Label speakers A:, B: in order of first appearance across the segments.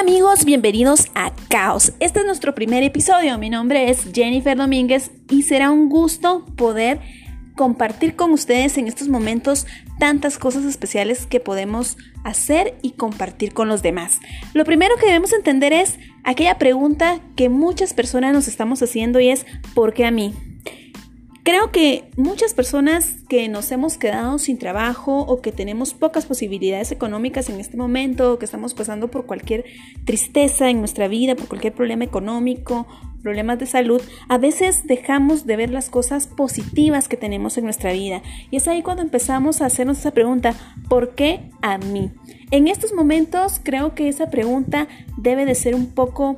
A: Hola amigos, bienvenidos a Caos. Este es nuestro primer episodio. Mi nombre es Jennifer Domínguez y será un gusto poder compartir con ustedes en estos momentos tantas cosas especiales que podemos hacer y compartir con los demás. Lo primero que debemos entender es aquella pregunta que muchas personas nos estamos haciendo y es ¿por qué a mí? Creo que muchas personas que nos hemos quedado sin trabajo o que tenemos pocas posibilidades económicas en este momento o que estamos pasando por cualquier tristeza en nuestra vida, por cualquier problema económico, problemas de salud, a veces dejamos de ver las cosas positivas que tenemos en nuestra vida. Y es ahí cuando empezamos a hacernos esa pregunta, ¿por qué a mí? En estos momentos creo que esa pregunta debe de ser un poco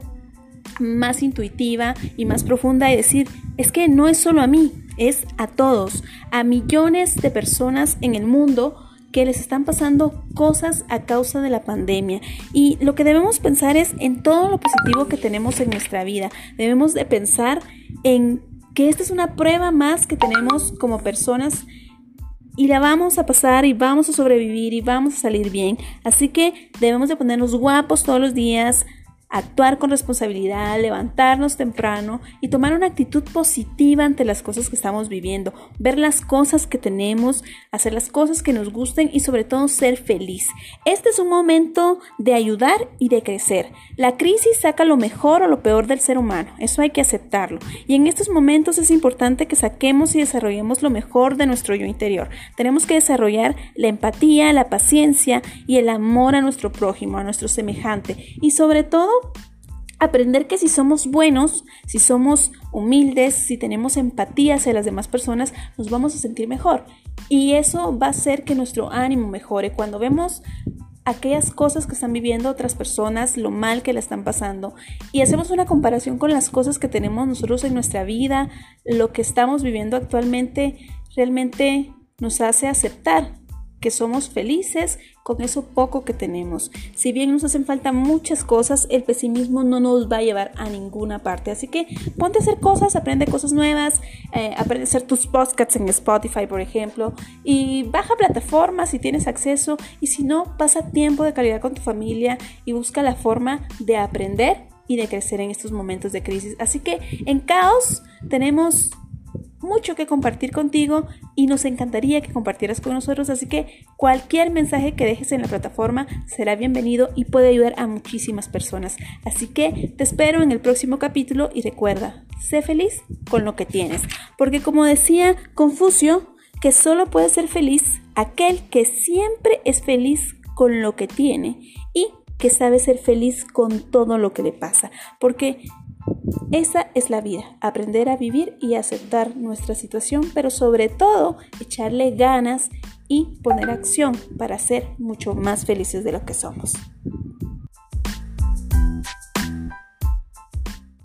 A: más intuitiva y más profunda y decir, es que no es solo a mí, es a todos, a millones de personas en el mundo que les están pasando cosas a causa de la pandemia. Y lo que debemos pensar es en todo lo positivo que tenemos en nuestra vida. Debemos de pensar en que esta es una prueba más que tenemos como personas y la vamos a pasar y vamos a sobrevivir y vamos a salir bien. Así que debemos de ponernos guapos todos los días, actuar con responsabilidad, levantarnos temprano y tomar una actitud positiva ante las cosas que estamos viviendo, ver las cosas que tenemos, hacer las cosas que nos gusten y sobre todo ser feliz. Este es un momento de ayudar y de crecer. La crisis saca lo mejor o lo peor del ser humano, eso hay que aceptarlo. Y en estos momentos es importante que saquemos y desarrollemos lo mejor de nuestro yo interior. Tenemos que desarrollar la empatía, la paciencia y el amor a nuestro prójimo, a nuestro semejante y sobre todo aprender que si somos buenos, si somos humildes, si tenemos empatía hacia las demás personas, nos vamos a sentir mejor. Y eso va a hacer que nuestro ánimo mejore. Cuando vemos aquellas cosas que están viviendo otras personas, lo mal que la están pasando, y hacemos una comparación con las cosas que tenemos nosotros en nuestra vida, lo que estamos viviendo actualmente, realmente nos hace aceptar que somos felices con eso poco que tenemos. Si bien nos hacen falta muchas cosas, el pesimismo no nos va a llevar a ninguna parte. Así que ponte a hacer cosas, aprende cosas nuevas, eh, aprende a hacer tus podcasts en Spotify, por ejemplo, y baja plataformas si tienes acceso y si no, pasa tiempo de calidad con tu familia y busca la forma de aprender y de crecer en estos momentos de crisis. Así que en caos tenemos mucho que compartir contigo y nos encantaría que compartieras con nosotros, así que cualquier mensaje que dejes en la plataforma será bienvenido y puede ayudar a muchísimas personas. Así que te espero en el próximo capítulo y recuerda, sé feliz con lo que tienes, porque como decía Confucio, que solo puede ser feliz aquel que siempre es feliz con lo que tiene y que sabe ser feliz con todo lo que le pasa, porque esa es la vida, aprender a vivir y aceptar nuestra situación, pero sobre todo echarle ganas y poner acción para ser mucho más felices de lo que somos.